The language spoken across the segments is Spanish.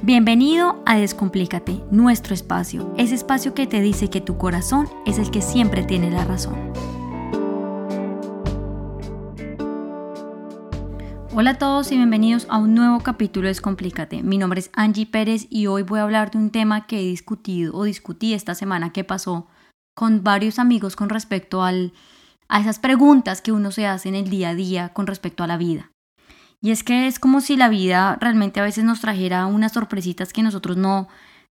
Bienvenido a Descomplícate, nuestro espacio, ese espacio que te dice que tu corazón es el que siempre tiene la razón. Hola a todos y bienvenidos a un nuevo capítulo de Descomplícate. Mi nombre es Angie Pérez y hoy voy a hablar de un tema que he discutido o discutí esta semana que pasó con varios amigos con respecto al, a esas preguntas que uno se hace en el día a día con respecto a la vida. Y es que es como si la vida realmente a veces nos trajera unas sorpresitas que nosotros no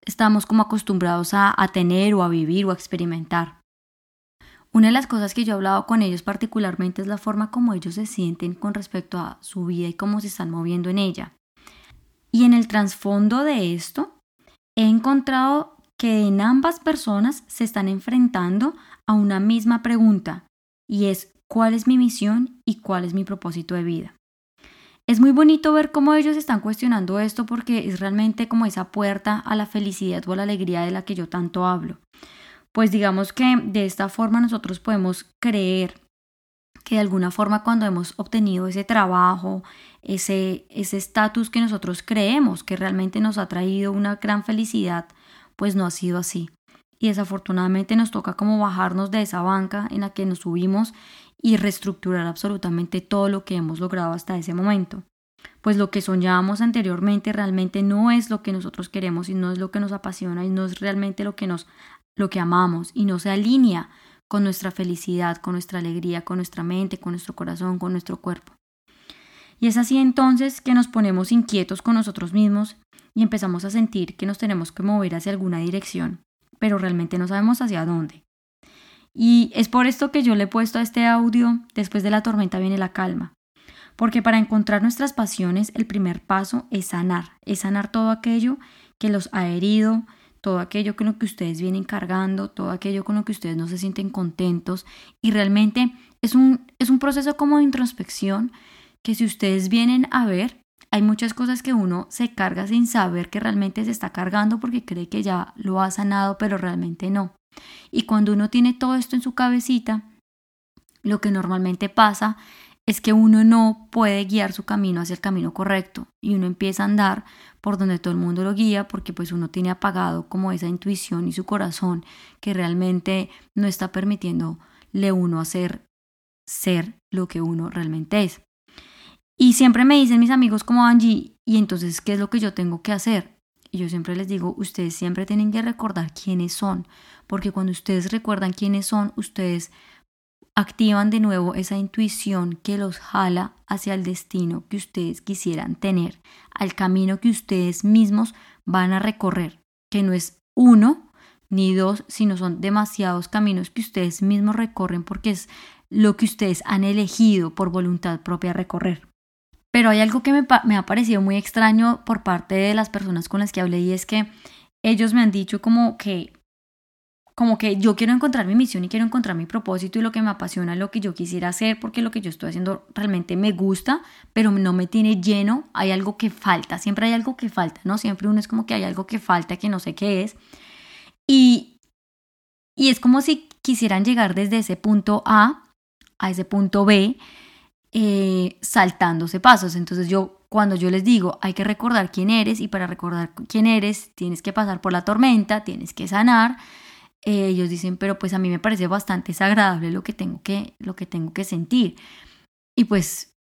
estamos como acostumbrados a, tener o a vivir o a experimentar. Una de las cosas que yo he hablado con ellos particularmente es la forma como ellos se sienten con respecto a su vida y cómo se están moviendo en ella. Y en el trasfondo de esto, he encontrado que en ambas personas se están enfrentando a una misma pregunta, y es ¿cuál es mi misión y cuál es mi propósito de vida? Es muy bonito ver cómo ellos están cuestionando esto porque es realmente como esa puerta a la felicidad o a la alegría de la que yo tanto hablo. Pues digamos que de esta forma nosotros podemos creer que de alguna forma cuando hemos obtenido ese trabajo, ese estatus que nosotros creemos que realmente nos ha traído una gran felicidad, pues no ha sido así. Y desafortunadamente nos toca como bajarnos de esa banca en la que nos subimos y reestructurar absolutamente todo lo que hemos logrado hasta ese momento. Pues lo que soñábamos anteriormente realmente no es lo que nosotros queremos y no es lo que nos apasiona y no es realmente lo que nos lo que amamos y no se alinea con nuestra felicidad, con nuestra alegría, con nuestra mente, con nuestro corazón, con nuestro cuerpo. Y es así entonces que nos ponemos inquietos con nosotros mismos y empezamos a sentir que nos tenemos que mover hacia alguna dirección, pero realmente no sabemos hacia dónde. Y es por esto que yo le he puesto a este audio, después de la tormenta viene la calma. Porque para encontrar nuestras pasiones el primer paso es sanar, es sanar todo aquello que los ha herido, todo aquello con lo que ustedes vienen cargando, todo aquello con lo que ustedes no se sienten contentos. Y realmente es un, es un proceso como de introspección que si ustedes vienen a ver, hay muchas cosas que uno se carga sin saber que realmente se está cargando porque cree que ya lo ha sanado, pero realmente no. Y cuando uno tiene todo esto en su cabecita, lo que normalmente pasa es que uno no puede guiar su camino hacia el camino correcto y uno empieza a andar por donde todo el mundo lo guía porque pues uno tiene apagado como esa intuición y su corazón que realmente no está permitiéndole uno hacer ser lo que uno realmente es. Y siempre me dicen mis amigos como Angie, ¿y entonces qué es lo que yo tengo que hacer? Y yo siempre les digo, ustedes siempre tienen que recordar quiénes son, porque cuando ustedes recuerdan quiénes son, ustedes activan de nuevo esa intuición que los jala hacia el destino que ustedes quisieran tener, al camino que ustedes mismos van a recorrer, que no es uno ni dos, sino son demasiados caminos que ustedes mismos recorren porque es lo que ustedes han elegido por voluntad propia recorrer. Pero hay algo que me, ha parecido muy extraño por parte de las personas con las que hablé y es que ellos me han dicho como que como que yo quiero encontrar mi misión y quiero encontrar mi propósito y lo que me apasiona, lo que yo quisiera hacer, porque lo que yo estoy haciendo realmente me gusta, pero no me tiene lleno, hay algo que falta, siempre hay algo que falta, ¿no? Siempre uno es como que hay algo que falta, que no sé qué es. Y, y es como si quisieran llegar desde ese punto A a ese punto B, eh, saltándose pasos. Entonces yo, cuando yo les digo, hay que recordar quién eres y para recordar quién eres, tienes que pasar por la tormenta, tienes que sanar eh, ellos dicen, pero pues a mí me parece bastante desagradable lo que tengo que, lo que, tengo que sentir. Y pues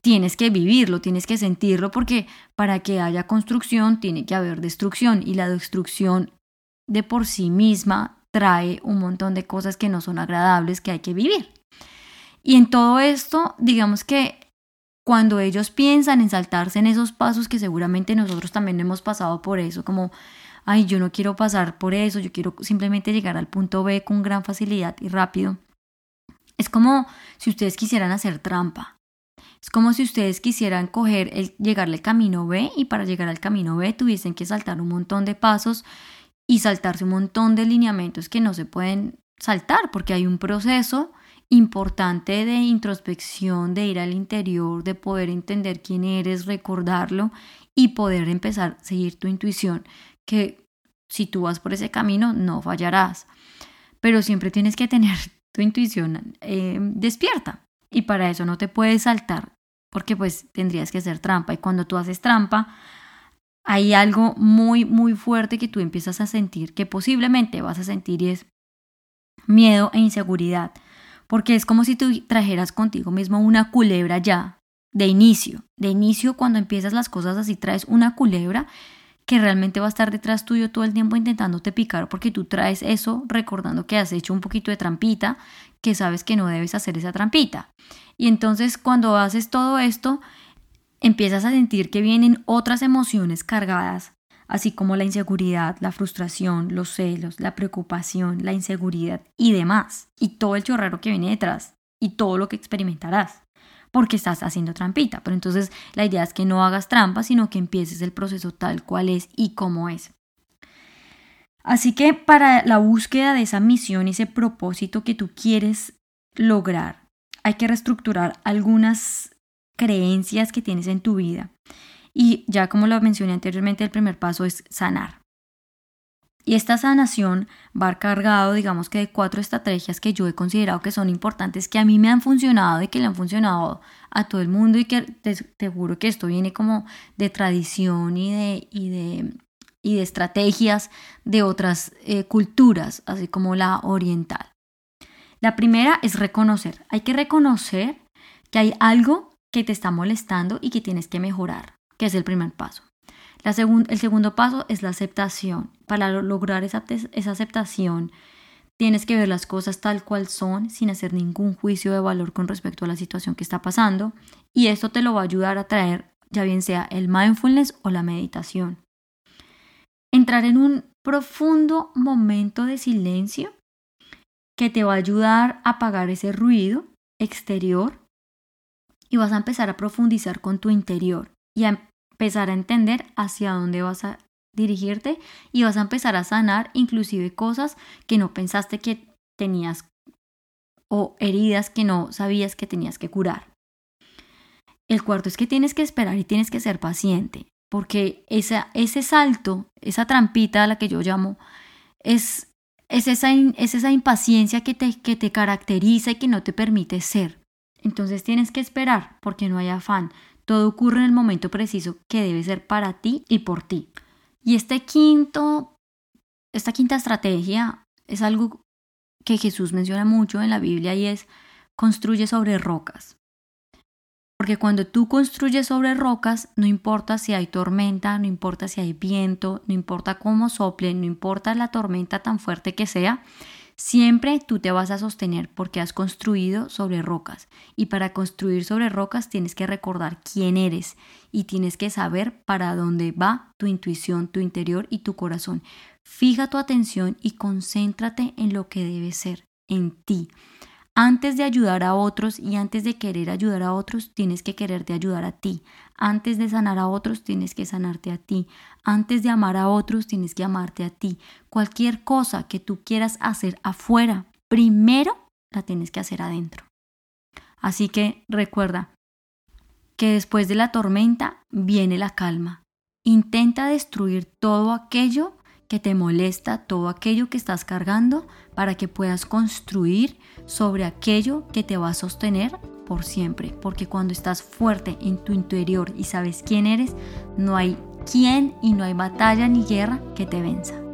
tienes que vivirlo, tienes que sentirlo porque para que haya construcción tiene que haber destrucción y la destrucción de por sí misma trae un montón de cosas que no son agradables que hay que vivir. Y en todo esto, digamos que cuando ellos piensan en saltarse en esos pasos que seguramente nosotros también hemos pasado por eso, como ay, yo no quiero pasar por eso, yo quiero simplemente llegar al punto B con gran facilidad y rápido. Es como si ustedes quisieran hacer trampa. Es como si ustedes quisieran coger el, llegarle al camino B y para llegar al camino B tuviesen que saltar un montón de pasos y saltarse un montón de lineamientos que no se pueden saltar porque hay un proceso importante de introspección, de ir al interior, de poder entender quién eres, recordarlo y poder empezar a seguir tu intuición, que si tú vas por ese camino no fallarás. Pero siempre tienes que tener tu intuición eh, despierta. Y para eso no te puedes saltar, porque pues tendrías que hacer trampa. Y cuando tú haces trampa, hay algo muy, muy fuerte que tú empiezas a sentir, que posiblemente vas a sentir y es miedo e inseguridad, porque es como si tú trajeras contigo mismo una culebra ya, de inicio, de inicio cuando empiezas las cosas así, traes una culebra que realmente va a estar detrás tuyo todo el tiempo intentándote picar porque tú traes eso recordando que has hecho un poquito de trampita, que sabes que no debes hacer esa trampita. Y entonces cuando haces todo esto, empiezas a sentir que vienen otras emociones cargadas, así como la inseguridad, la frustración, los celos, la preocupación, la inseguridad y demás, y todo el chorrero que viene detrás y todo lo que experimentarás porque estás haciendo trampita. Pero entonces la idea es que no hagas trampa, sino que empieces el proceso tal cual es y cómo es. Así que para la búsqueda de esa misión, ese propósito que tú quieres lograr, hay que reestructurar algunas creencias que tienes en tu vida. Y ya como lo mencioné anteriormente, el primer paso es sanar. Y esta sanación va cargado, digamos que de cuatro estrategias que yo he considerado que son importantes, que a mí me han funcionado y que le han funcionado a todo el mundo y que te, juro que esto viene como de tradición y de, y de, y de estrategias de otras eh, culturas, así como la oriental. La primera es reconocer. Hay que reconocer que hay algo que te está molestando y que tienes que mejorar, que es el primer paso el segundo paso es la aceptación. Para lograr esa, esa aceptación, tienes que ver las cosas tal cual son, sin hacer ningún juicio de valor con respecto a la situación que está pasando. Y esto te lo va a ayudar a traer, ya bien sea el mindfulness o la meditación. Entrar en un profundo momento de silencio que te va a ayudar a apagar ese ruido exterior y vas a empezar a profundizar con tu interior y a empezar a entender hacia dónde vas a dirigirte y vas a empezar a sanar inclusive cosas que no pensaste que tenías o heridas que no sabías que tenías que curar. El cuarto es que tienes que esperar y tienes que ser paciente, porque ese salto, esa trampita a la que yo llamo, es, es, esa, es esa impaciencia que te, que te caracteriza y que no te permite ser. Entonces tienes que esperar porque no hay afán. Todo ocurre en el momento preciso que debe ser para ti y por ti. Y este quinto, esta quinta estrategia es algo que Jesús menciona mucho en la Biblia y es construye sobre rocas. Porque cuando tú construyes sobre rocas, no importa si hay tormenta, no importa si hay viento, no importa cómo sople, no importa la tormenta tan fuerte que sea, Siempre tú te vas a sostener porque has construido sobre rocas y para construir sobre rocas tienes que recordar quién eres y tienes que saber para dónde va tu intuición, tu interior y tu corazón. Fija tu atención y concéntrate en lo que debe ser, en ti. Antes de ayudar a otros y antes de querer ayudar a otros, tienes que quererte ayudar a ti. Antes de sanar a otros, tienes que sanarte a ti. Antes de amar a otros, tienes que amarte a ti. Cualquier cosa que tú quieras hacer afuera, primero la tienes que hacer adentro. Así que recuerda que después de la tormenta viene la calma. Intenta destruir todo aquello que te molesta, todo aquello que estás cargando, para que puedas construir sobre aquello que te va a sostener por siempre. Porque cuando estás fuerte en tu interior y sabes quién eres, no hay quién y no hay batalla ni guerra que te venza.